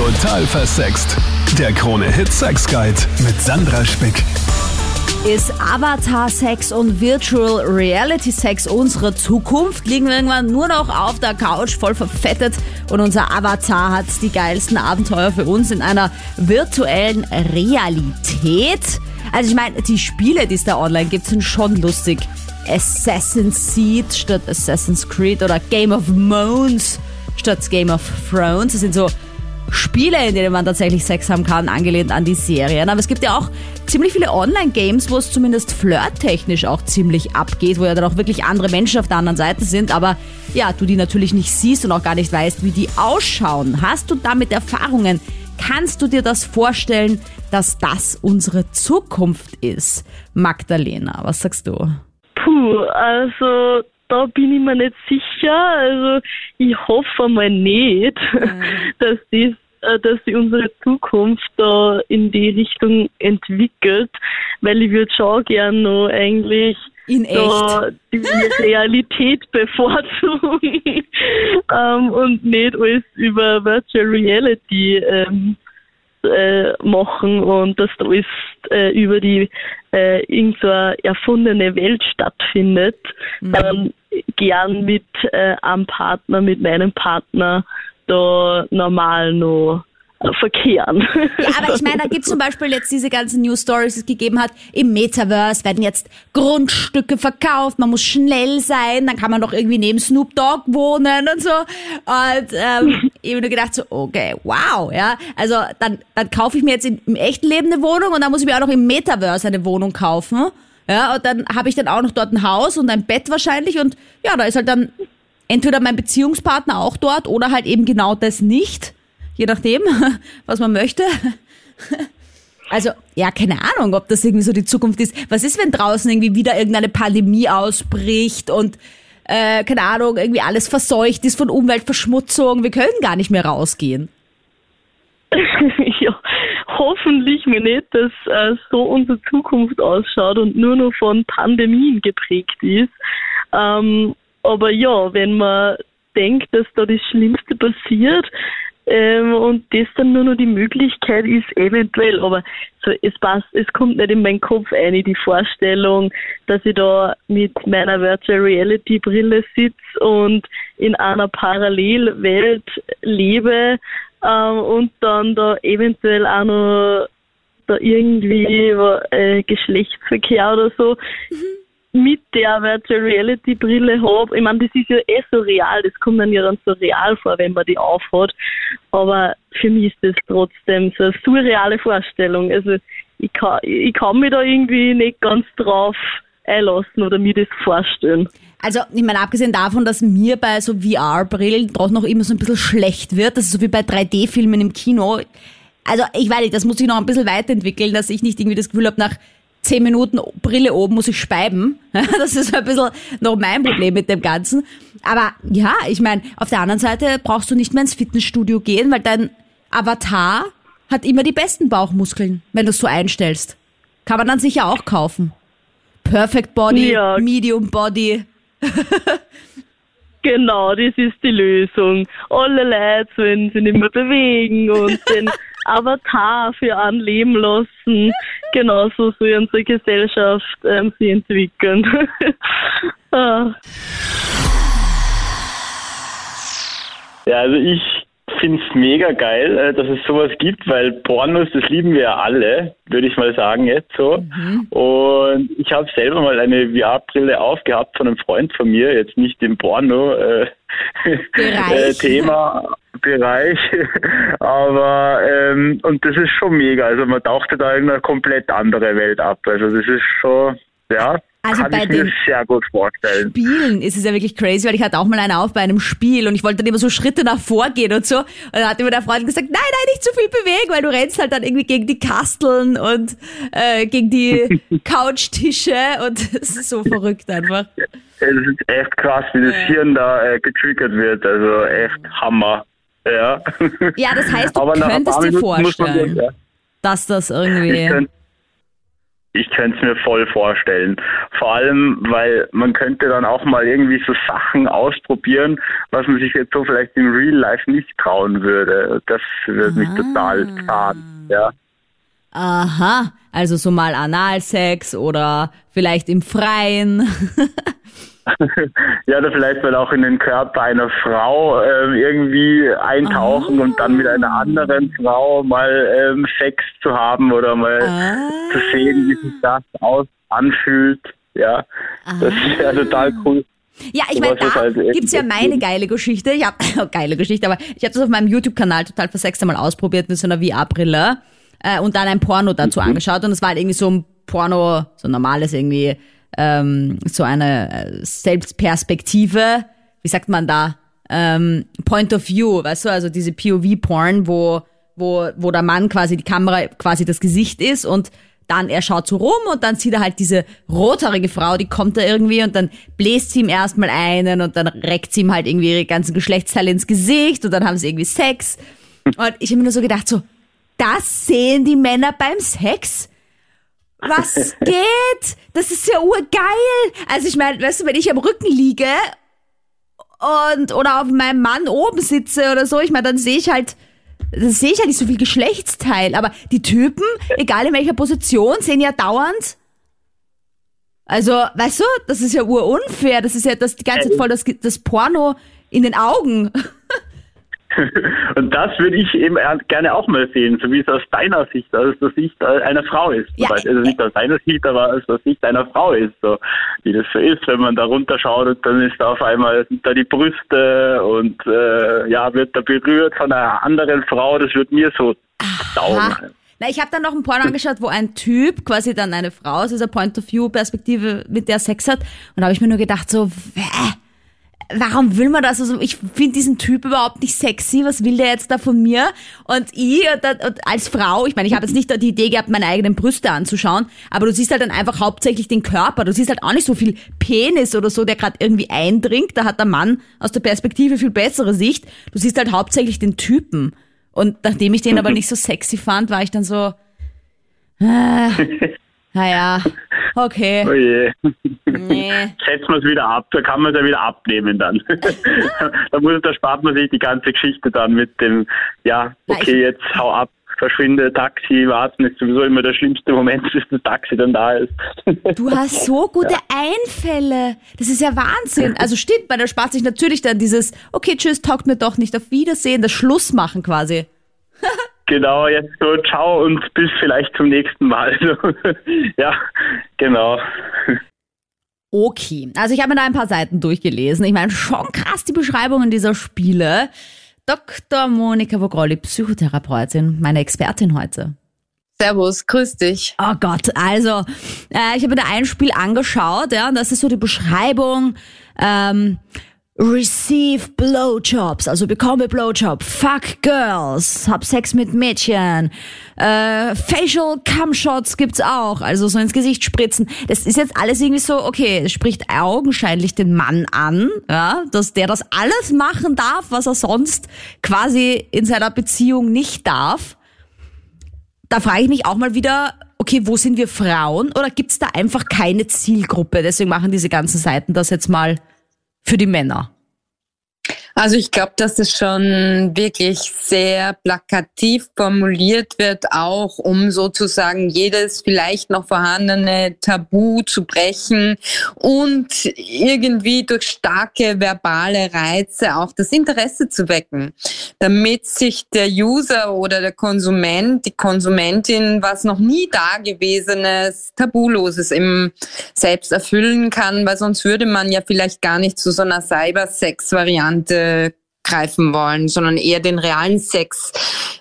Total versext. Der Krone-Hit Sex Guide mit Sandra Spick. Ist Avatar-Sex und Virtual Reality-Sex unsere Zukunft? Liegen wir irgendwann nur noch auf der Couch, voll verfettet und unser Avatar hat die geilsten Abenteuer für uns in einer virtuellen Realität? Also ich meine, die Spiele, die es da online gibt, sind schon lustig. Assassin's Seed statt Assassin's Creed oder Game of Moons statt Game of Thrones. Das sind so Spiele, in denen man tatsächlich Sex haben kann, angelehnt an die Serien. Aber es gibt ja auch ziemlich viele Online-Games, wo es zumindest flirttechnisch auch ziemlich abgeht, wo ja dann auch wirklich andere Menschen auf der anderen Seite sind. Aber ja, du die natürlich nicht siehst und auch gar nicht weißt, wie die ausschauen. Hast du damit Erfahrungen? Kannst du dir das vorstellen, dass das unsere Zukunft ist? Magdalena, was sagst du? Puh, also da bin ich mir nicht sicher. Also ich hoffe mal nicht, mhm. dass das äh, dass sich unsere Zukunft da in die Richtung entwickelt, weil ich würde schon gern noch eigentlich in da die Realität bevorzugen ähm, und nicht alles über Virtual Reality ähm, äh, machen und dass da alles äh, über die äh, irgendeine erfundene Welt stattfindet. Mhm. Ähm, gern mit äh, einem Partner, mit meinem Partner da normal noch verkehren. Ja, aber ich meine, da gibt es zum Beispiel jetzt diese ganzen News Stories, die es gegeben hat. Im Metaverse werden jetzt Grundstücke verkauft, man muss schnell sein, dann kann man doch irgendwie neben Snoop Dogg wohnen und so. Und ähm, ich habe nur gedacht so, okay, wow, ja. Also dann, dann kaufe ich mir jetzt im echten Leben eine Wohnung und dann muss ich mir auch noch im Metaverse eine Wohnung kaufen. Ja, und dann habe ich dann auch noch dort ein Haus und ein Bett wahrscheinlich und ja, da ist halt dann entweder mein Beziehungspartner auch dort oder halt eben genau das nicht. Je nachdem, was man möchte. Also, ja, keine Ahnung, ob das irgendwie so die Zukunft ist. Was ist, wenn draußen irgendwie wieder irgendeine Pandemie ausbricht und, äh, keine Ahnung, irgendwie alles verseucht ist von Umweltverschmutzung? Wir können gar nicht mehr rausgehen. ja, hoffentlich mir nicht, dass äh, so unsere Zukunft ausschaut und nur noch von Pandemien geprägt ist. Ähm, aber ja, wenn man denkt, dass da das Schlimmste passiert ähm, und das dann nur noch die Möglichkeit ist, eventuell, aber so, es passt, es kommt nicht in meinen Kopf ein, die Vorstellung, dass ich da mit meiner Virtual Reality Brille sitze und in einer Parallelwelt lebe ähm, und dann da eventuell auch noch da irgendwie äh, Geschlechtsverkehr oder so mhm. Mit der Virtual Reality Brille habe. Ich meine, das ist ja eh so real, das kommt dann ja dann so real vor, wenn man die aufhat. Aber für mich ist das trotzdem so eine surreale Vorstellung. Also ich kann, ich kann mich da irgendwie nicht ganz drauf einlassen oder mir das vorstellen. Also, ich meine, abgesehen davon, dass mir bei so VR-Brillen doch noch immer so ein bisschen schlecht wird, das ist so wie bei 3D-Filmen im Kino. Also, ich weiß nicht, das muss ich noch ein bisschen weiterentwickeln, dass ich nicht irgendwie das Gefühl habe, nach zehn Minuten Brille oben muss ich speiben. Das ist ein bisschen noch mein Problem mit dem Ganzen. Aber ja, ich meine, auf der anderen Seite brauchst du nicht mehr ins Fitnessstudio gehen, weil dein Avatar hat immer die besten Bauchmuskeln, wenn du es so einstellst. Kann man dann sicher auch kaufen. Perfect Body, ja. Medium Body. genau, das ist die Lösung. Alle Leute sollen sich nicht mehr bewegen und den Avatar für einen leben lassen. Genauso soll unsere Gesellschaft ähm, sich entwickeln. ah. Ja, also ich finde es mega geil, äh, dass es sowas gibt, weil Pornos, das lieben wir ja alle, würde ich mal sagen jetzt so. Mhm. Und ich habe selber mal eine VR-Brille aufgehabt von einem Freund von mir, jetzt nicht im Porno-Thema. Bereich, aber ähm, und das ist schon mega. Also man tauchte da in eine komplett andere Welt ab. Also das ist schon, ja, also Kann bei ich mir den sehr gut vorstellen. Spielen ist es ja wirklich crazy, weil ich hatte auch mal eine auf bei einem Spiel und ich wollte dann immer so Schritte nach vorgehen und so. Und dann hat immer der Freund gesagt, nein, nein, nicht zu viel bewegen, weil du rennst halt dann irgendwie gegen die Kasteln und äh, gegen die Couchtische und es ist so verrückt einfach. Es ist echt krass, wie das Hirn da äh, getriggert wird. Also echt Hammer. Ja. Ja, das heißt, du könntest dir vorstellen, dass das irgendwie ich könnte es mir voll vorstellen. Vor allem, weil man könnte dann auch mal irgendwie so Sachen ausprobieren, was man sich jetzt so vielleicht im Real Life nicht trauen würde. Das würde mich total schaden, ja. Aha, also so mal Analsex oder vielleicht im Freien. ja, oder vielleicht mal auch in den Körper einer Frau ähm, irgendwie eintauchen Ah. und dann mit einer anderen Frau mal ähm, Sex zu haben oder mal Ah. zu sehen, wie sich das aus anfühlt. Ja, das wäre total cool. Ja, ich meine, da halt gibt's ja meine geile Geschichte. Ich hab, geile Geschichte, aber ich habe das auf meinem YouTube-Kanal total versext einmal ausprobiert mit so einer VR-Brille äh, und dann ein Porno dazu Mhm. angeschaut und es war halt irgendwie so ein Porno, so ein normales irgendwie, ähm, so eine äh, Selbstperspektive, wie sagt man da, ähm, Point of View, weißt du, also diese POV-Porn, wo, wo, wo der Mann quasi die Kamera quasi das Gesicht ist und dann er schaut so rum und dann sieht er halt diese rothaarige Frau, die kommt da irgendwie und dann bläst sie ihm erstmal einen und dann reckt sie ihm halt irgendwie ihre ganzen Geschlechtsteile ins Gesicht und dann haben sie irgendwie Sex. Und ich habe mir nur so gedacht, so, das sehen die Männer beim Sex? Was geht? Das ist ja urgeil. Also ich meine, weißt du, wenn ich am Rücken liege und oder auf meinem Mann oben sitze oder so, ich meine, dann sehe ich halt, dann sehe ich halt nicht so viel Geschlechtsteil. Aber die Typen, egal in welcher Position, sehen ja dauernd. Also, weißt du, das ist ja urunfair. Das ist ja das die ganze Zeit voll das, das Porno in den Augen. Und das würde ich eben gerne auch mal sehen, so wie es aus deiner Sicht, aus der Sicht einer Frau ist. Ja, also nicht aus deiner Sicht, aber aus der Sicht einer Frau ist, so wie das so ist, wenn man da runterschaut und dann ist da auf einmal da die Brüste und äh, ja, wird da berührt von einer anderen Frau, das wird mir so dauern. Na, ich habe dann noch ein Porno angeschaut, wo ein Typ quasi dann eine Frau aus dieser Point-of-View-Perspektive mit der Sex hat. Und da habe ich mir nur gedacht, so, wäh, warum will man das? Also ich finde diesen Typ überhaupt nicht sexy. Was will der jetzt da von mir? Und ich und, und als Frau, ich meine, ich habe jetzt nicht die Idee gehabt, meine eigenen Brüste anzuschauen, aber du siehst halt dann einfach hauptsächlich den Körper. Du siehst halt auch nicht so viel Penis oder so, der gerade irgendwie eindringt. Da hat der Mann aus der Perspektive viel bessere Sicht. Du siehst halt hauptsächlich den Typen. Und nachdem ich den aber nicht so sexy fand, war ich dann so, äh, naja, okay, Oh je. nee. Setzen wir es wieder ab, da kann man es ja wieder abnehmen dann. da, muss, da spart man sich die ganze Geschichte dann mit dem, ja, okay, jetzt hau ab, verschwinde, Taxi, warten ist sowieso immer der schlimmste Moment, bis das Taxi dann da ist. Du hast so gute Einfälle. Das ist ja Wahnsinn. Also stimmt, weil da spart sich natürlich dann dieses, okay, tschüss, taugt mir doch nicht, auf Wiedersehen, das Schluss machen quasi. Genau, jetzt so, ciao und bis vielleicht zum nächsten Mal. ja, genau. Okay, also ich habe mir da ein paar Seiten durchgelesen. Ich meine, schon krass die Beschreibungen dieser Spiele. Dr. Monika Vogrolli, Psychotherapeutin, meine Expertin heute. Servus, grüß dich. Oh Gott, also äh, ich habe mir da ein Spiel angeschaut, ja, und das ist so die Beschreibung. Ähm, Receive Blowjobs, also bekomme Blowjob, fuck Girls, hab Sex mit Mädchen, äh, Facial Cumshots gibt's auch, also so ins Gesicht spritzen. Das ist jetzt alles irgendwie so, okay, es spricht augenscheinlich den Mann an, ja, dass der das alles machen darf, was er sonst quasi in seiner Beziehung nicht darf. Da frage ich mich auch mal wieder, okay, wo sind wir Frauen? Oder gibt's da einfach keine Zielgruppe? Deswegen machen diese ganzen Seiten das jetzt mal für die Männer. Also ich glaube, dass es schon wirklich sehr plakativ formuliert wird, auch um sozusagen jedes vielleicht noch vorhandene Tabu zu brechen und irgendwie durch starke verbale Reize auch das Interesse zu wecken, damit sich der User oder der Konsument, die Konsumentin was noch nie dagewesenes, tabuloses im Selbst erfüllen kann, weil sonst würde man ja vielleicht gar nicht zu so einer Cybersex-Variante greifen wollen, sondern eher den realen Sex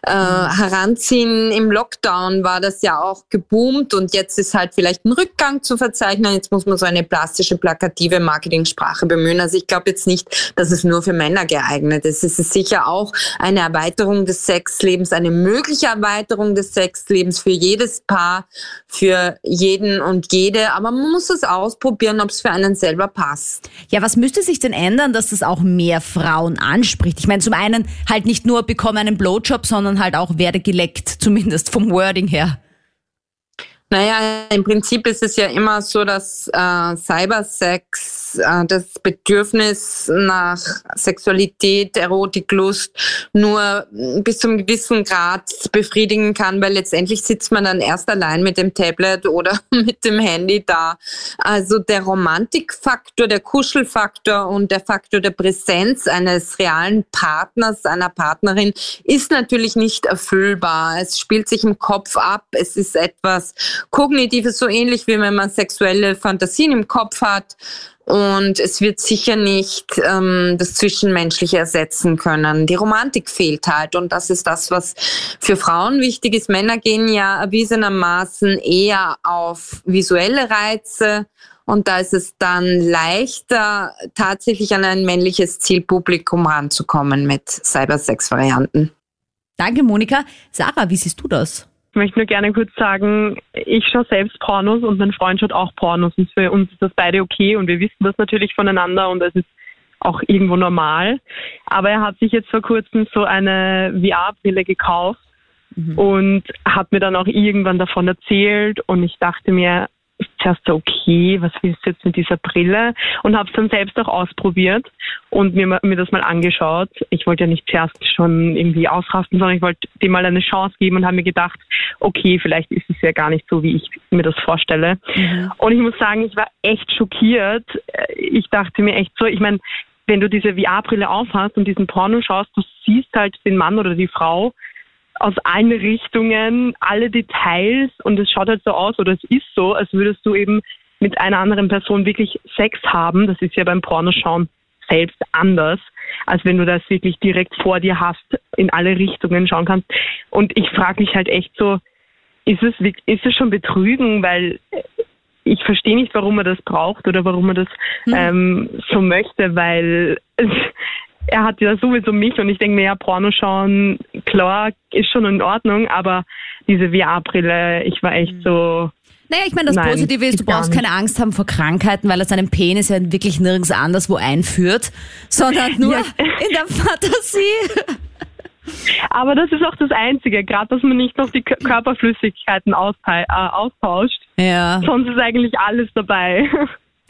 äh, heranziehen. Im Lockdown war das ja auch geboomt und jetzt ist halt vielleicht ein Rückgang zu verzeichnen. Jetzt muss man so eine plastische, plakative Marketingsprache bemühen. Also ich glaube jetzt nicht, dass es nur für Männer geeignet ist. Es ist sicher auch eine Erweiterung des Sexlebens, eine mögliche Erweiterung des Sexlebens für jedes Paar, für jeden und jede. Aber man muss es ausprobieren, ob es für einen selber passt. Ja, was müsste sich denn ändern, dass das auch mehr Frauen anspricht? Ich meine, zum einen halt nicht nur bekomme einen Blowjob, sondern halt auch werde geleckt, zumindest vom Wording her. Naja, im Prinzip ist es ja immer so, dass äh, Cybersex äh, das Bedürfnis nach Sexualität, Erotik, Lust nur bis zum gewissen Grad befriedigen kann, weil letztendlich sitzt man dann erst allein mit dem Tablet oder mit dem Handy da. Also der Romantikfaktor, der Kuschelfaktor und der Faktor der Präsenz eines realen Partners, einer Partnerin ist natürlich nicht erfüllbar. Es spielt sich im Kopf ab. Es ist etwas Kognitives, so ähnlich wie wenn man sexuelle Fantasien im Kopf hat. Und es wird sicher nicht ähm, das Zwischenmenschliche ersetzen können. Die Romantik fehlt halt. Und das ist das, was für Frauen wichtig ist. Männer gehen ja erwiesenermaßen eher auf visuelle Reize. Und da ist es dann leichter, tatsächlich an ein männliches Zielpublikum ranzukommen mit Cybersex-Varianten. Danke, Monika. Sarah, wie siehst du das? Ich möchte nur gerne kurz sagen, ich schaue selbst Pornos und mein Freund schaut auch Pornos und für uns ist das beide okay und wir wissen das natürlich voneinander und es ist auch irgendwo normal. Aber er hat sich jetzt vor kurzem so eine VR-Brille gekauft mhm. und hat mir dann auch irgendwann davon erzählt und ich dachte mir, zuerst so, okay, was willst du jetzt mit dieser Brille? Und habe es dann selbst auch ausprobiert und mir, mir das mal angeschaut. Ich wollte ja nicht zuerst schon irgendwie ausrasten, sondern ich wollte dem mal eine Chance geben und habe mir gedacht, okay, vielleicht ist es ja gar nicht so, wie ich mir das vorstelle. Mhm. Und ich muss sagen, ich war echt schockiert. Ich dachte mir echt so, ich meine, wenn du diese VR-Brille aufhast und diesen Porno schaust, du siehst halt den Mann oder die Frau aus allen Richtungen, alle Details und es schaut halt so aus oder es ist so, als würdest du eben mit einer anderen Person wirklich Sex haben. Das ist ja beim Pornoschauen selbst anders, als wenn du das wirklich direkt vor dir hast, in alle Richtungen schauen kannst. Und ich frage mich halt echt so, ist es, ist es schon Betrügen, weil ich verstehe nicht, warum man das braucht oder warum man das hm. ähm, so möchte, weil er hat ja sowieso mich und ich denke mir, ja, Porno schauen, klar, ist schon in Ordnung, aber diese VR-Brille, ich war echt so. Naja, ich meine, das Nein, Positive ist, du brauchst keine Angst haben vor Krankheiten, weil er seinen Penis ja wirklich nirgends anderswo einführt, sondern nur ja. in der Fantasie. Aber das ist auch das Einzige, gerade dass man nicht noch die Körperflüssigkeiten äh, austauscht. Ja. Sonst ist eigentlich alles dabei.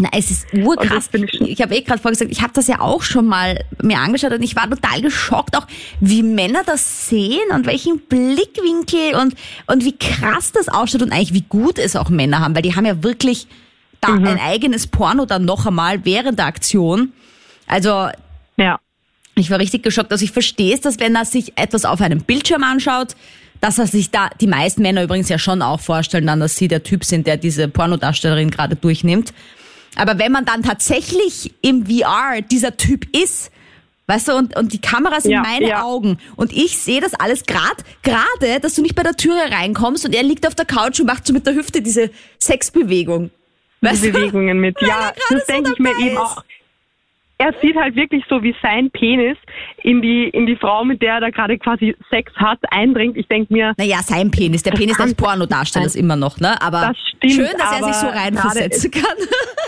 Na, es ist urkrass. Ich, ich habe eh gerade vorgesagt, ich habe das ja auch schon mal mir angeschaut und ich war total geschockt, auch wie Männer das sehen und welchen Blickwinkel und, und wie krass das ausschaut und eigentlich wie gut es auch Männer haben, weil die haben ja wirklich da mhm. ein eigenes Porno dann noch einmal während der Aktion. Also, ja. Ich war richtig geschockt. Also ich verstehe es, dass wenn er sich etwas auf einem Bildschirm anschaut, dass er sich da, die meisten Männer übrigens ja schon auch vorstellen dann, dass sie der Typ sind, der diese Pornodarstellerin gerade durchnimmt. Aber wenn man dann tatsächlich im VR dieser Typ ist, Weißt du, und, und die Kamera sind ja, meine ja. Augen. Und ich sehe das alles gerade, gerade, dass du nicht bei der Türe reinkommst und er liegt auf der Couch und macht so mit der Hüfte diese Sexbewegung. Weißt die Bewegungen mit, ja, das so denke ich mir eben auch er sieht halt wirklich so, wie sein Penis in die, in die Frau, mit der er da gerade quasi Sex hat, eindringt. Ich denke mir. Naja, sein Penis. Der Penis des Pornodarstellers immer noch, ne? Aber das stimmt, schön, dass er sich so reinversetzen kann.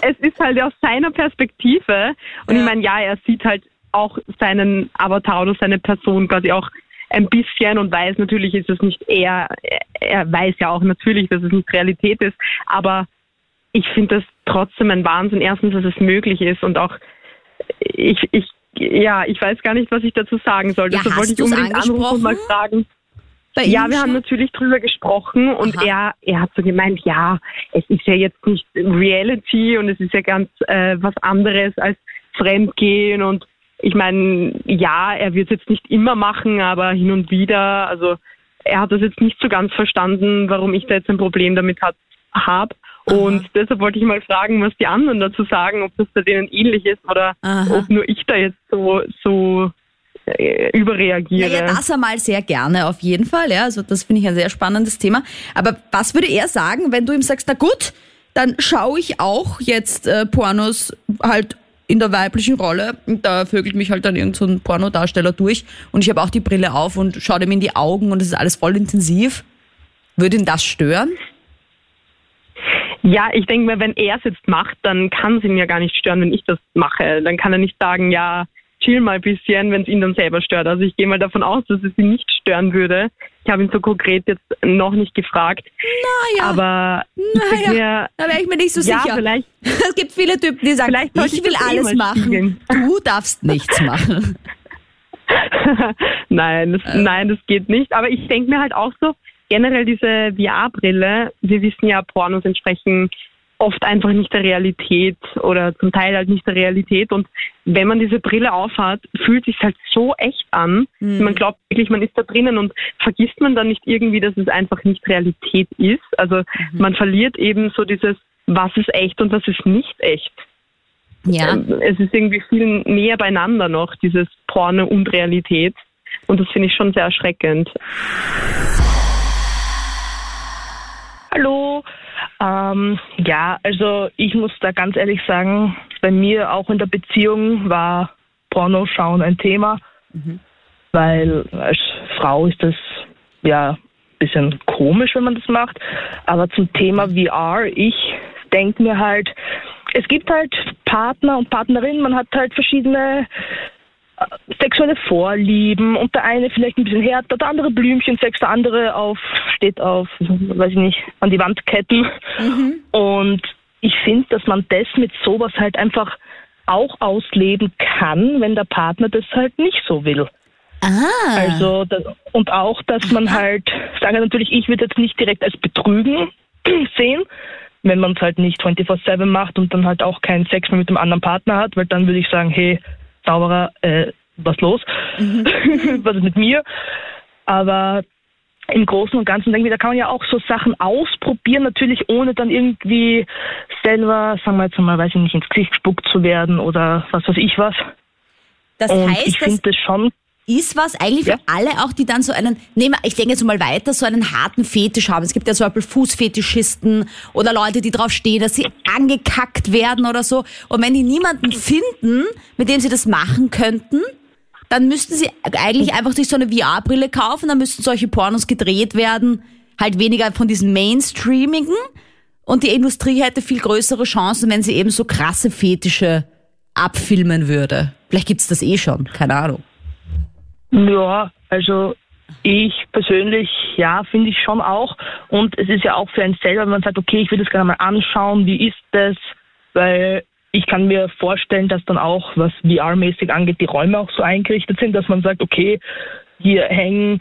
Es ist halt aus seiner Perspektive. Und ja. ich meine, ja, er sieht halt auch seinen Avatar oder seine Person quasi auch ein bisschen und weiß natürlich ist es nicht er, er weiß ja auch natürlich, dass es nicht Realität ist, aber ich finde das trotzdem ein Wahnsinn, erstens, dass es möglich ist und auch ich, ich, ja, ich weiß gar nicht, was ich dazu sagen soll. Ja, Deshalb wollte ich unbedingt anrufen und mal fragen. ja, wir schon? haben natürlich drüber gesprochen und er, er hat so gemeint, ja, es ist ja jetzt nicht Reality und es ist ja ganz äh, was anderes als Fremdgehen und ich meine, ja, er wird es jetzt nicht immer machen, aber hin und wieder, also er hat das jetzt nicht so ganz verstanden, warum ich da jetzt ein Problem damit habe. Und deshalb wollte ich mal fragen, was die anderen dazu sagen, ob das bei denen ähnlich ist oder Aha. ob nur ich da jetzt so, so äh, überreagiere. Ja, das einmal sehr gerne, auf jeden Fall. Ja, also das finde ich ein sehr spannendes Thema. Aber was würde er sagen, wenn du ihm sagst, na gut, dann schaue ich auch jetzt äh, Pornos halt in der weiblichen Rolle. Und da vögelt mich halt dann irgend so ein Pornodarsteller durch und ich habe auch die Brille auf und schaue dem in die Augen und es ist alles voll intensiv. Würde ihn das stören? Ja, ich denke mir, wenn er es jetzt macht, dann kann es ihn ja gar nicht stören, wenn ich das mache. Dann kann er nicht sagen, ja, chill mal ein bisschen, wenn es ihn dann selber stört. Also ich gehe mal davon aus, dass es ihn nicht stören würde, Ich habe ihn so konkret jetzt noch nicht gefragt. Naja, Aber naja, mir, da wäre ich mir nicht so ja, sicher. vielleicht, Es gibt viele Typen, die sagen, ich will eh alles mal machen, spielen. du darfst nichts machen. nein, das, nein, das geht nicht. Aber ich denke mir halt auch so, generell diese VR-Brille, wir wissen ja, Pornos entsprechen oft einfach nicht der Realität oder zum Teil halt nicht der Realität. Und wenn man diese Brille aufhat, fühlt sich halt so echt an. Man glaubt wirklich, man ist da drinnen und vergisst man dann nicht irgendwie, dass es einfach nicht Realität ist. Also man verliert eben so dieses, was ist echt und was ist nicht echt. Ja, Ähm, Es ist irgendwie viel näher beieinander noch, dieses Porno und Realität. Und das finde ich schon sehr erschreckend. Hallo. Ähm, ja, also ich muss da ganz ehrlich sagen, bei mir auch in der Beziehung war Pornoschauen ein Thema, weil als Frau ist das ja ein bisschen komisch, wenn man das macht. Aber zum Thema VR, ich denke mir halt, es gibt halt Partner und Partnerinnen, man hat halt verschiedene sexuelle Vorlieben und der eine vielleicht ein bisschen härter, der andere Blümchensex, der andere auf, steht auf, weiß ich nicht, an die Wand ketten. Und ich finde, dass man das mit sowas halt einfach auch ausleben kann, wenn der Partner das halt nicht so will. ah, Also das, und auch, dass man halt, sage natürlich, ich würde jetzt nicht direkt als Betrügen sehen, wenn man es halt nicht 24/7 macht und dann halt auch keinen Sex mehr mit dem anderen Partner hat, weil dann würde ich sagen, hey, Zauberer, äh, was los? was ist mit mir? Aber im Großen und Ganzen denke ich, da kann man ja auch so Sachen ausprobieren, natürlich ohne dann irgendwie selber, sagen wir jetzt mal, weiß ich nicht, ins Gesicht gespuckt zu werden oder was weiß ich was. das Und ich heißt, das finde das schon ist was eigentlich für Ja. alle auch, die dann so einen, nehmen, wir- ich denke jetzt mal weiter, so einen harten Fetisch haben. Es gibt ja zum Beispiel Fußfetischisten oder Leute, die drauf stehen, dass sie angekackt werden oder so. Und wenn die niemanden finden, mit dem sie das machen könnten, dann müssten sie eigentlich einfach sich so eine VR-Brille kaufen, dann müssten solche Pornos gedreht werden, halt weniger von diesen Mainstreamigen. Und die Industrie hätte viel größere Chancen, wenn sie eben so krasse Fetische abfilmen würde. Vielleicht gibt's das eh schon, keine Ahnung. Ja, also ich persönlich, ja, finde ich schon auch. Und es ist ja auch für einen selber, wenn man sagt, okay, ich will das gerne mal anschauen, wie ist das? Weil ich kann mir vorstellen, dass dann auch, was VR-mäßig angeht, die Räume auch so eingerichtet sind, dass man sagt, okay, hier hängen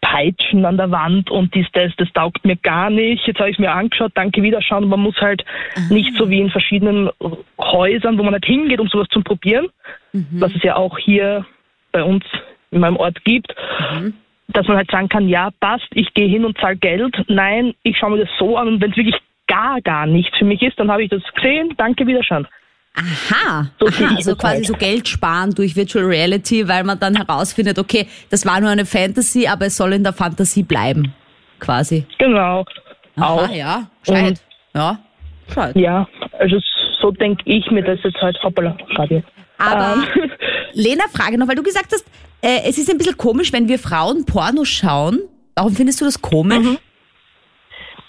Peitschen an der Wand und dies, das, das taugt mir gar nicht. Jetzt habe ich es mir angeschaut, danke, wiederschauen. Man muss halt nicht so wie in verschiedenen Häusern, wo man halt hingeht, um sowas zu probieren, was es ja auch hier bei uns in meinem Ort gibt, dass man halt sagen kann, ja, passt, ich gehe hin und zahle Geld. Nein, ich schaue mir das so an und wenn es wirklich gar, gar nichts für mich ist, dann habe ich das gesehen, danke, wiederschauen. Aha, So aha also quasi halt. so Geld sparen durch Virtual Reality, weil man dann herausfindet, okay, das war nur eine Fantasy, aber es soll in der Fantasie bleiben, quasi. Genau. Aha, auch. ja, gescheit. Und- Ja, gescheit. Ja, also so denke ich mir das jetzt halt, hoppala, gerade. Aber Ähm. Lena, Frage noch, weil du gesagt hast, äh, es ist ein bisschen komisch, wenn wir Frauen Porno schauen. Warum findest du das komisch? Mhm.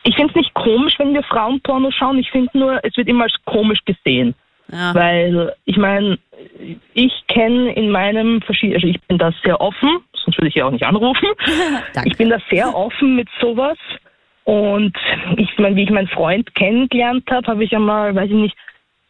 Ich finde es nicht komisch, wenn wir Frauenporno schauen. Ich finde nur, es wird immer als komisch gesehen. Ja. Weil, ich meine, ich kenne in meinem verschiedenen, also ich bin da sehr offen, sonst würde ich ja auch nicht anrufen. Ich bin da sehr offen mit sowas. Und ich meine, wie ich meinen Freund kennengelernt habe, habe ich einmal, weiß ich nicht,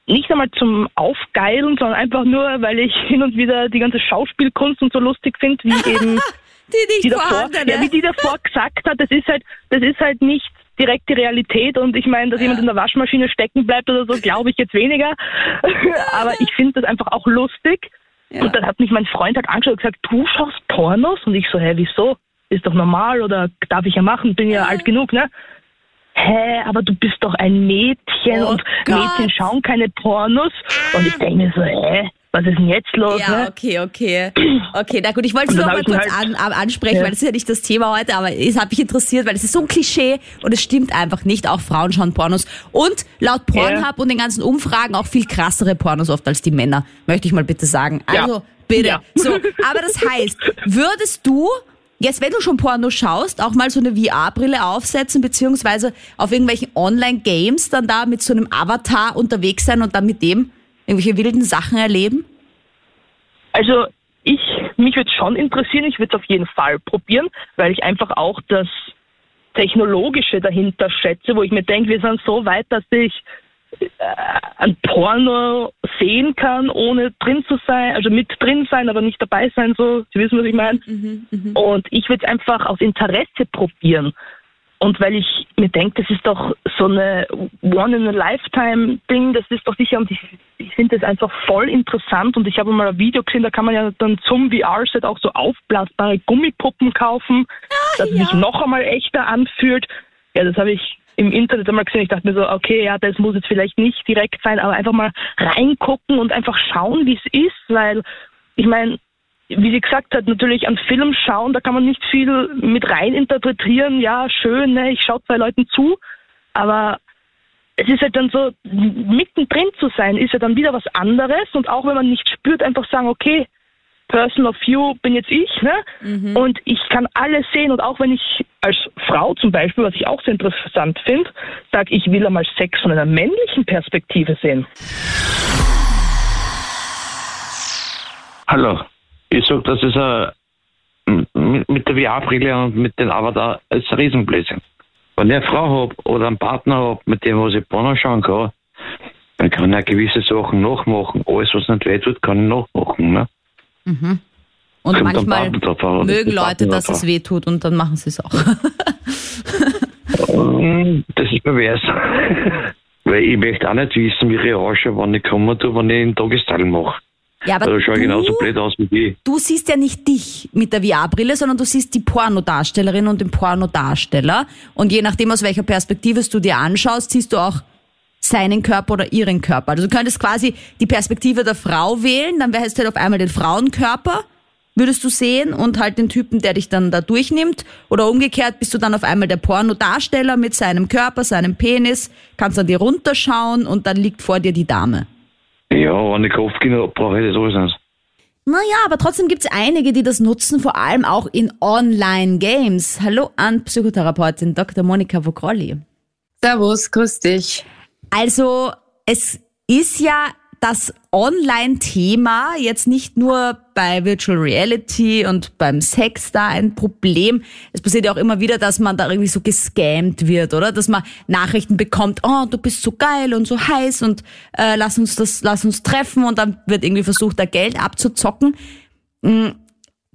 nicht einmal zum Aufgeilen, sondern einfach nur, weil ich hin und wieder die ganze Schauspielkunst und so lustig finde, wie eben Die nicht die davor, ja, wie die davor gesagt hat, das ist halt, das ist halt nicht direkt die Realität und ich meine, dass jemand in der Waschmaschine stecken bleibt oder so, glaube ich jetzt weniger. Aber ich finde das einfach auch lustig. Und dann hat mich mein Freund halt angeschaut und gesagt, du schaust Pornos? Und ich so, hä, wieso? Ist doch normal oder darf ich ja machen, bin ja alt genug, ne? Hä, aber du bist doch ein Mädchen Oh und Gott. Mädchen schauen keine Pornos. Und ich denke mir so, hä, was ist denn jetzt los? Ja, ne? okay, okay. Okay, na gut, ich wollte es nur mal kurz halt- an, an, ansprechen, Ja. weil das ist ja nicht das Thema heute, aber es hat mich interessiert, weil es ist so ein Klischee und es stimmt einfach nicht. Auch Frauen schauen Pornos. Und laut Pornhub und den ganzen Umfragen auch viel krassere Pornos oft als die Männer, möchte ich mal bitte sagen. Ja. Also, bitte. Ja. So, aber das heißt, würdest du Jetzt, wenn du schon Porno schaust, auch mal so eine VR-Brille aufsetzen, beziehungsweise auf irgendwelchen Online-Games dann da mit so einem Avatar unterwegs sein und dann mit dem irgendwelche wilden Sachen erleben? Also ich mich würde es schon interessieren, ich würde es auf jeden Fall probieren, weil ich einfach auch das Technologische dahinter schätze, wo ich mir denke, wir sind so weit, dass ich ein Porno sehen kann, ohne drin zu sein, also mit drin sein, aber nicht dabei sein, so, Sie wissen, was ich meine. Mhm, mh. Und ich würde es einfach aus Interesse probieren. Und weil ich mir denke, das ist doch so eine One-in-a-Lifetime-Ding, das ist doch sicher, und ich, ich finde das einfach voll interessant. Und ich habe mal ein Video gesehen, da kann man ja dann zum VR-Set auch so aufblasbare Gummipuppen kaufen, ah, dass ja. es sich noch einmal echter anfühlt. Ja, das habe ich im Internet einmal gesehen. Ich dachte mir so, okay, ja, das muss jetzt vielleicht nicht direkt sein, aber einfach mal reingucken und einfach schauen, wie es ist, weil ich meine, wie sie gesagt hat, natürlich an Film schauen, da kann man nicht viel mit rein interpretieren. Ja, schön, ne, ich schaue zwei Leuten zu, aber es ist halt dann so, mittendrin zu sein, ist ja dann wieder was anderes und auch wenn man nicht spürt, einfach sagen, okay, Person of View bin jetzt ich, ne? Mhm. Und ich kann alles sehen und auch wenn ich als Frau zum Beispiel, was ich auch sehr interessant finde, sage, ich will einmal Sex von einer männlichen Perspektive sehen. Hallo, ich sage, das ist ein, mit der VR-Brille und mit den Avatar ist ein Riesenblödsinn. Wenn ich eine Frau habe oder einen Partner habe, mit dem was ich Porno schauen kann, dann kann ich gewisse Sachen nachmachen. Alles, was nicht weh tut, kann ich nachmachen. Ne? Mhm. Und Kommt manchmal mögen Leute, dass es weh tut und dann machen sie es auch. das ist pervers. Weil ich möchte auch nicht wissen, wie ich ausschaue, wenn ich komme, wenn ich einen Tagesteil mache. Ja, aber also schaue du, genauso blöd aus wie die. Du siehst ja nicht dich mit der VR-Brille, sondern du siehst die Pornodarstellerin und den Pornodarsteller. Und je nachdem, aus welcher Perspektive du dir anschaust, siehst du auch seinen Körper oder ihren Körper. Also du könntest quasi die Perspektive der Frau wählen, dann wärst du halt auf einmal den Frauenkörper, würdest du sehen, und halt den Typen, der dich dann da durchnimmt. Oder umgekehrt bist du dann auf einmal der Pornodarsteller mit seinem Körper, seinem Penis, kannst an dir runterschauen und dann liegt vor dir die Dame. Ja, wenn ich Kopf genug brauche ich das alles nicht. Naja, aber trotzdem gibt's einige, die das nutzen, vor allem auch in Online-Games. Hallo an Psychotherapeutin Dr. Monika Vogrolli. Servus, grüß dich. Also, es ist ja das Online-Thema jetzt nicht nur bei Virtual Reality und beim Sex da ein Problem. Es passiert ja auch immer wieder, dass man da irgendwie so gescammt wird, oder? Dass man Nachrichten bekommt, oh, du bist so geil und so heiß und äh, lass uns das, lass uns treffen und dann wird irgendwie versucht, da Geld abzuzocken. Mhm.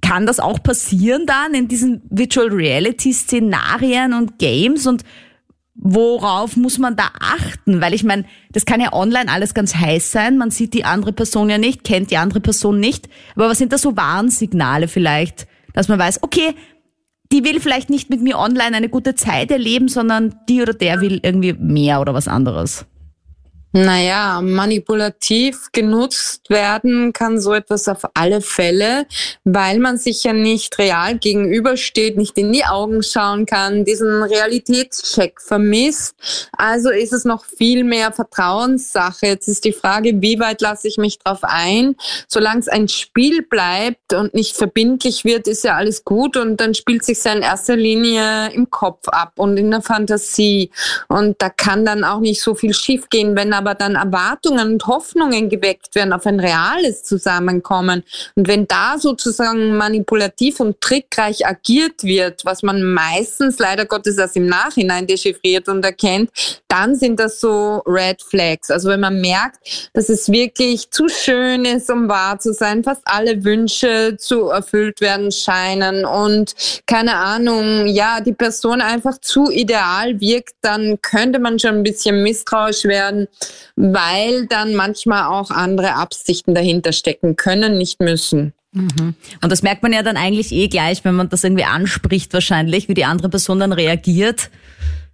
Kann das auch passieren dann in diesen Virtual Reality Szenarien und Games und worauf muss man da achten? Weil ich meine, das kann ja online alles ganz heiß sein. Man sieht die andere Person ja nicht, kennt die andere Person nicht. Aber was sind da so Warnsignale vielleicht, dass man weiß, okay, die will vielleicht nicht mit mir online eine gute Zeit erleben, sondern die oder der will irgendwie mehr oder was anderes. Naja, manipulativ genutzt werden kann so etwas auf alle Fälle, weil man sich ja nicht real gegenübersteht, nicht in die Augen schauen kann, diesen Realitätscheck vermisst. Also ist es noch viel mehr Vertrauenssache. Jetzt ist die Frage, wie weit lasse ich mich drauf ein? Solange es ein Spiel bleibt und nicht verbindlich wird, ist ja alles gut und dann spielt sich in erster Linie im Kopf ab und in der Fantasie. Und da kann dann auch nicht so viel schiefgehen, wenn aber dann Erwartungen und Hoffnungen geweckt werden auf ein reales Zusammenkommen und wenn da sozusagen manipulativ und trickreich agiert wird, was man meistens leider Gottes erst im Nachhinein dechiffriert und erkennt, dann sind das so Red Flags. Also wenn man merkt, dass es wirklich zu schön ist, um wahr zu sein, fast alle Wünsche zu erfüllt werden scheinen und keine Ahnung, ja, die Person einfach zu ideal wirkt, dann könnte man schon ein bisschen misstrauisch werden weil dann manchmal auch andere Absichten dahinter stecken können, nicht müssen. Mhm. Und das merkt man ja dann eigentlich eh gleich, wenn man das irgendwie anspricht wahrscheinlich, wie die andere Person dann reagiert.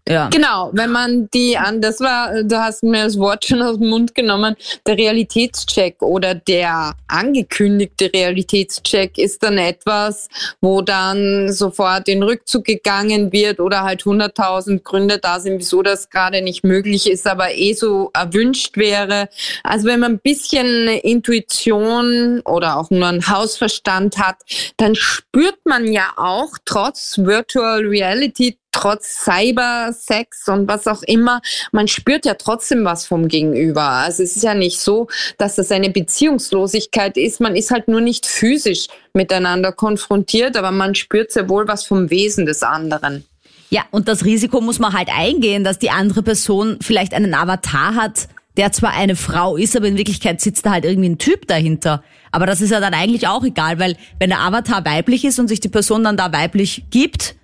Ja. Genau, wenn man die an, das war, du hast mir das Wort schon aus dem Mund genommen, der Realitätscheck oder der angekündigte Realitätscheck ist dann etwas, wo dann sofort in Rückzug gegangen wird oder halt 100.000 Gründe da sind, wieso das gerade nicht möglich ist, aber eh so erwünscht wäre. Also wenn man ein bisschen Intuition oder auch nur einen Hausverstand hat, dann spürt man ja auch trotz Virtual Reality trotz Cybersex und was auch immer, man spürt ja trotzdem was vom Gegenüber. Also es ist ja nicht so, dass das eine Beziehungslosigkeit ist. Man ist halt nur nicht physisch miteinander konfrontiert, aber man spürt sehr wohl was vom Wesen des anderen. Ja, und das Risiko muss man halt eingehen, dass die andere Person vielleicht einen Avatar hat, der zwar eine Frau ist, aber in Wirklichkeit sitzt da halt irgendwie ein Typ dahinter. Aber das ist ja dann eigentlich auch egal, weil wenn der Avatar weiblich ist und sich die Person dann da weiblich gibt,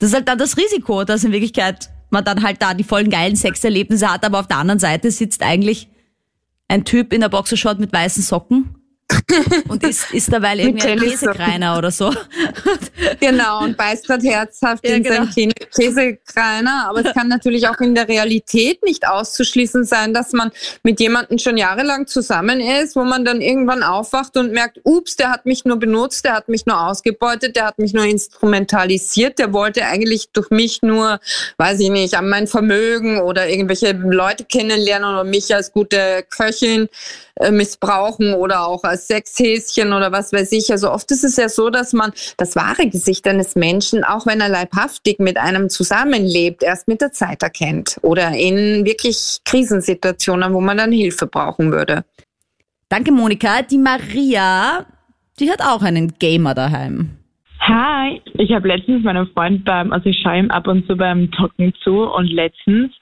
das ist halt dann das Risiko, dass in Wirklichkeit man dann halt da die vollen geilen Sexerlebnisse hat, aber auf der anderen Seite sitzt eigentlich ein Typ in der Boxershort mit weißen Socken und ist, ist dabei irgendwie ein Käsekreiner oder so. genau, und beißt gerade herzhaft ja, in genau. sein Käsekreiner. Aber es kann natürlich auch in der Realität nicht auszuschließen sein, dass man mit jemandem schon jahrelang zusammen ist, wo man dann irgendwann aufwacht und merkt, ups, der hat mich nur benutzt, der hat mich nur ausgebeutet, der hat mich nur instrumentalisiert, der wollte eigentlich durch mich nur, weiß ich nicht, an mein Vermögen oder irgendwelche Leute kennenlernen oder mich als gute Köchin äh, missbrauchen oder auch als Sexhäschen oder was weiß ich. Also oft ist es ja so, dass man das wahre Gesicht eines Menschen, auch wenn er leibhaftig mit einem zusammenlebt, erst mit der Zeit erkennt oder in wirklich Krisensituationen, wo man dann Hilfe brauchen würde. Danke, Monika. Die Maria, die hat auch einen Gamer daheim. Hi, ich habe letztens meinem Freund beim, also ich schaue ihm ab und zu beim Talken zu und letztens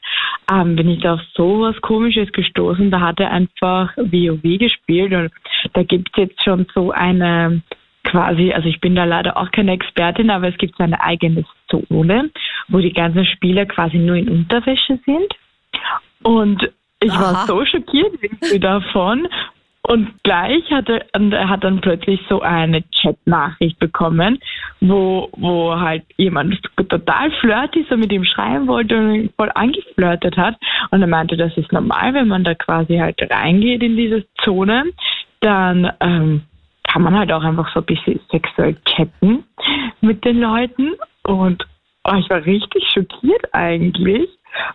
ähm, bin ich da auf sowas Komisches gestoßen. Da hat er einfach WoW gespielt und da gibt es jetzt schon so eine quasi, also ich bin da leider auch keine Expertin, aber es gibt so eine eigene Zone, wo die ganzen Spieler quasi nur in Unterwäsche sind. Und ich Aha. war so schockiert irgendwie davon, und gleich hat er, und er hat dann plötzlich so eine Chat-Nachricht bekommen, wo, wo halt jemand total flirty so mit ihm schreiben wollte und ihn voll angeflirtet hat. Und er meinte, das ist normal, wenn man da quasi halt reingeht in diese Zone, dann ähm, kann man halt auch einfach so ein bisschen sexuell chatten mit den Leuten. Und oh, ich war richtig schockiert eigentlich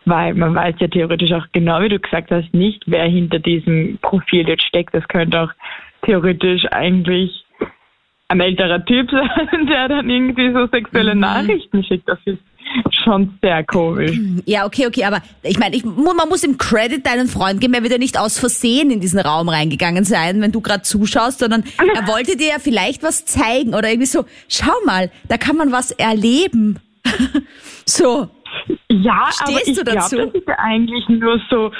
weil man weiß ja theoretisch auch genau, wie du gesagt hast, nicht, wer hinter diesem Profil jetzt steckt. Das könnte auch theoretisch eigentlich ein älterer Typ sein, der dann irgendwie so sexuelle mhm. Nachrichten schickt. Das ist schon sehr komisch. Ja, okay, okay, aber ich meine, man muss im Credit deinen Freund geben, er wird ja nicht aus Versehen in diesen Raum reingegangen sein, wenn du gerade zuschaust, sondern er wollte dir ja vielleicht was zeigen oder irgendwie so, schau mal, da kann man was erleben. so. Ja, Stehst aber ich glaube, dass ich da eigentlich nur so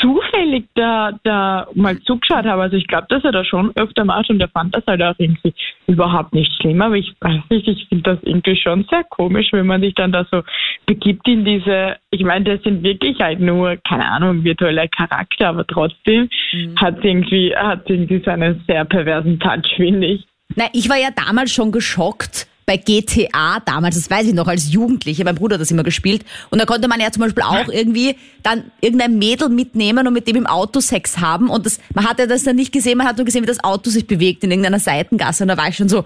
zufällig da, da mal zugeschaut habe. Also ich glaube, dass er da schon öfter macht und er fand das halt auch irgendwie überhaupt nicht schlimm. Aber ich weiß nicht, ich finde das irgendwie schon sehr komisch, wenn man sich dann da so begibt in diese, ich meine, das sind wirklich halt nur, keine Ahnung, virtuelle Charakter, aber trotzdem mhm. hat irgendwie, hat irgendwie so einen sehr perversen Touch, finde ich. Na, ich war ja damals schon geschockt, bei GTA damals, das weiß ich noch als Jugendliche, mein Bruder hat das immer gespielt. Und da konnte man ja zum Beispiel auch irgendwie dann irgendein Mädel mitnehmen und mit dem im Auto Sex haben. Und das, man hat ja das dann nicht gesehen, man hat nur gesehen, wie das Auto sich bewegt in irgendeiner Seitengasse. Und da war ich schon so,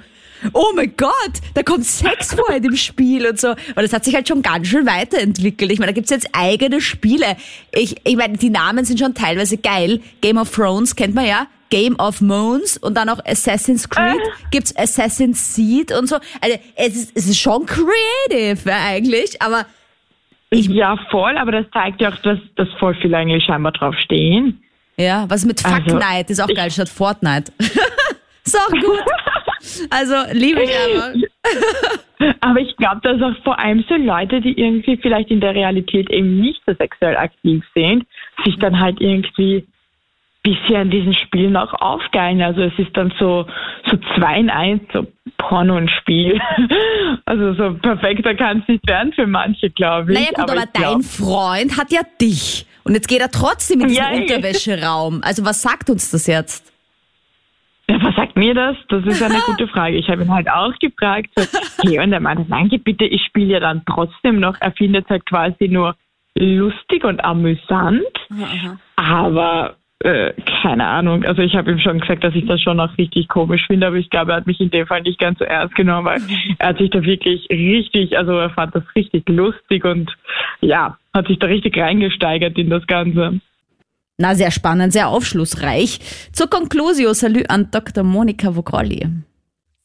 oh mein Gott, da kommt Sex vor in dem Spiel und so. Und das hat sich halt schon ganz schön weiterentwickelt. Ich meine, da gibt's jetzt eigene Spiele. Ich, ich meine, die Namen sind schon teilweise geil. Game of Thrones kennt man ja. Game of Moons und dann auch Assassin's Creed, äh. gibt's Assassin's Seed und so. Also es ist, es ist schon creative ja, eigentlich, aber ich ja, voll, aber das zeigt ja auch, dass, dass voll viele eigentlich scheinbar drauf stehen. Ja, was mit Fuck also, Night ist auch geil statt Fortnite. ist auch gut. Also liebe ich aber. aber ich glaube, dass auch vor allem so Leute, die irgendwie vielleicht in der Realität eben nicht so sexuell aktiv sind, sich dann halt irgendwie bisschen in diesen Spielen auch aufgeilen. Also es ist dann so, so zwei in eins, so Porno und Spiel. Also so perfekter kann es nicht werden für manche, glaube ich. Naja gut, aber, aber dein Freund hat ja dich. Und jetzt geht er trotzdem in diesen ja, Unterwäscheraum. Also was sagt uns das jetzt? Ja, was sagt mir das? Das ist eine gute Frage. Ich habe ihn halt auch gefragt. So, hey, und er meinte, danke bitte, ich spiele ja dann trotzdem noch. Er findet es halt quasi nur lustig und amüsant. Aha. Aber äh, keine Ahnung. Also ich habe ihm schon gesagt, dass ich das schon auch richtig komisch finde, aber ich glaube, er hat mich in dem Fall nicht ganz so ernst genommen, weil er hat sich da wirklich richtig, also er fand das richtig lustig und ja, hat sich da richtig reingesteigert in das Ganze. Na, sehr spannend, sehr aufschlussreich. Zur Conclusio, Salü an Dr. Monika Vokolli.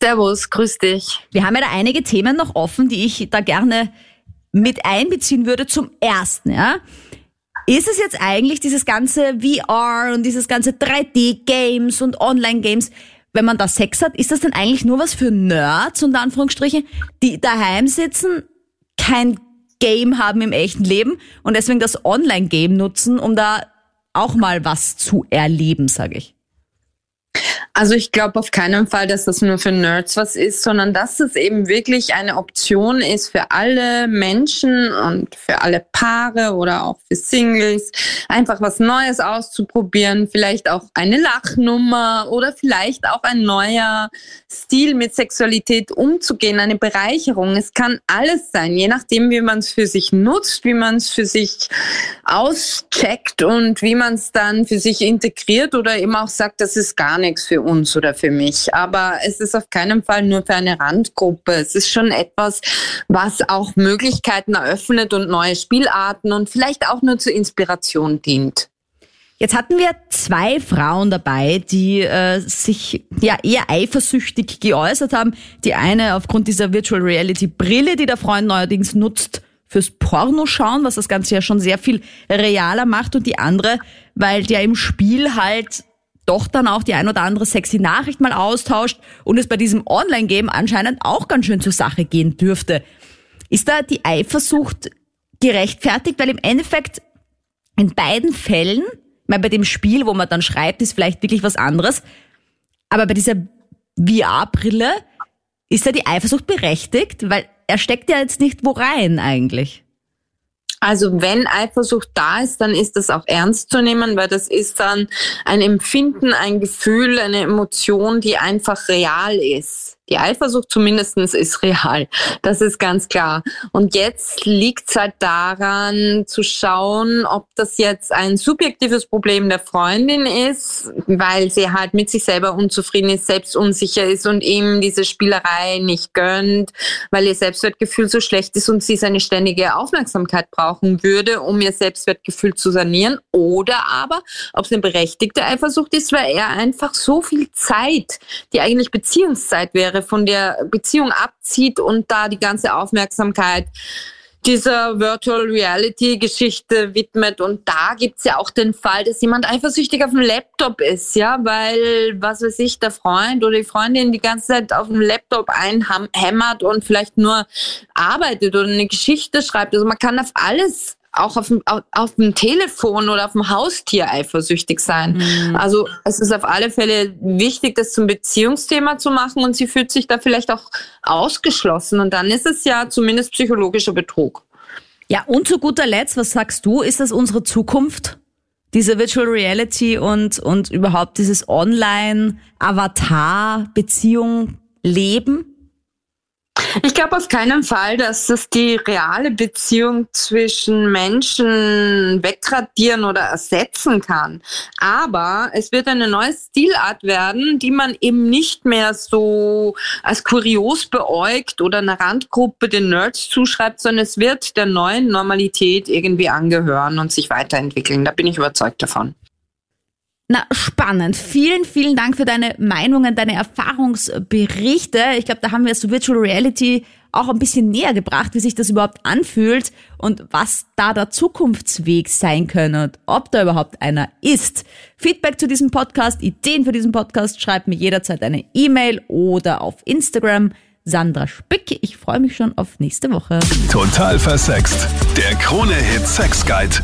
Servus, grüß dich. Wir haben ja da einige Themen noch offen, die ich da gerne mit einbeziehen würde zum ersten, ja, ist es jetzt eigentlich dieses ganze VR und dieses ganze 3D-Games und Online-Games, wenn man da Sex hat, ist das denn eigentlich nur was für Nerds, unter Anführungsstrichen, die daheim sitzen, kein Game haben im echten Leben und deswegen das Online-Game nutzen, um da auch mal was zu erleben, sage ich. Also ich glaube auf keinen Fall, dass das nur für Nerds was ist, sondern dass es eben wirklich eine Option ist für alle Menschen und für alle Paare oder auch für Singles, einfach was Neues auszuprobieren, vielleicht auch eine Lachnummer oder vielleicht auch ein neuer Stil mit Sexualität umzugehen, eine Bereicherung. Es kann alles sein, je nachdem, wie man es für sich nutzt, wie man es für sich auscheckt und wie man es dann für sich integriert oder eben auch sagt, das ist gar nichts für uns oder für mich. Aber es ist auf keinen Fall nur für eine Randgruppe. Es ist schon etwas, was auch Möglichkeiten eröffnet und neue Spielarten und vielleicht auch nur zur Inspiration dient. Jetzt hatten wir zwei Frauen dabei, die äh, sich ja eher eifersüchtig geäußert haben. Die eine aufgrund dieser Virtual Reality Brille, die der Freund neuerdings nutzt fürs Pornoschauen, was das Ganze ja schon sehr viel realer macht und die andere, weil der im Spiel halt doch dann auch die ein oder andere sexy Nachricht mal austauscht und es bei diesem Online-Game anscheinend auch ganz schön zur Sache gehen dürfte. Ist da die Eifersucht gerechtfertigt? Weil im Endeffekt in beiden Fällen, weil bei dem Spiel, wo man dann schreibt, ist vielleicht wirklich was anderes, aber bei dieser VR-Brille ist da die Eifersucht berechtigt, weil er steckt ja jetzt nicht wo rein eigentlich. Also wenn Eifersucht da ist, dann ist das auch ernst zu nehmen, weil das ist dann ein Empfinden, ein Gefühl, eine Emotion, die einfach real ist. Die Eifersucht zumindestens ist real. Das ist ganz klar. Und jetzt liegt es halt daran zu schauen, ob das jetzt ein subjektives Problem der Freundin ist, weil sie halt mit sich selber unzufrieden ist, selbst unsicher ist und ihm diese Spielerei nicht gönnt, weil ihr Selbstwertgefühl so schlecht ist und sie seine ständige Aufmerksamkeit brauchen würde, um ihr Selbstwertgefühl zu sanieren. Oder aber, ob es eine berechtigte Eifersucht ist, weil er einfach so viel Zeit, die eigentlich Beziehungszeit wäre, von der Beziehung abzieht und da die ganze Aufmerksamkeit dieser Virtual Reality Geschichte widmet. Und da gibt's ja auch den Fall, dass jemand eifersüchtig auf dem Laptop ist, ja, weil, was weiß ich, der Freund oder die Freundin die ganze Zeit auf dem Laptop einhämmert und vielleicht nur arbeitet oder eine Geschichte schreibt. Also man kann auf alles auch auf dem, auf dem Telefon oder auf dem Haustier eifersüchtig sein. Mhm. Also es ist auf alle Fälle wichtig, das zum Beziehungsthema zu machen und sie fühlt sich da vielleicht auch ausgeschlossen und dann ist es ja zumindest psychologischer Betrug. Ja, und zu guter Letzt, was sagst du, ist das unsere Zukunft? Diese Virtual Reality und, und überhaupt dieses Online-Avatar-Beziehung leben? Ich glaube auf keinen Fall, dass es die reale Beziehung zwischen Menschen wegradieren oder ersetzen kann. Aber es wird eine neue Stilart werden, die man eben nicht mehr so als kurios beäugt oder einer Randgruppe den Nerds zuschreibt, sondern es wird der neuen Normalität irgendwie angehören und sich weiterentwickeln. Da bin ich überzeugt davon. Na, spannend. Vielen, vielen Dank für deine Meinungen, deine Erfahrungsberichte. Ich glaube, da haben wir so Virtual Reality auch ein bisschen näher gebracht, wie sich das überhaupt anfühlt und was da der Zukunftsweg sein könnte und ob da überhaupt einer ist. Feedback zu diesem Podcast, Ideen für diesen Podcast, schreibt mir jederzeit eine E-Mail oder auf Instagram. Sandra Spick. Ich freue mich schon auf nächste Woche. Total versext. Der Krone-Hit Sex Guide.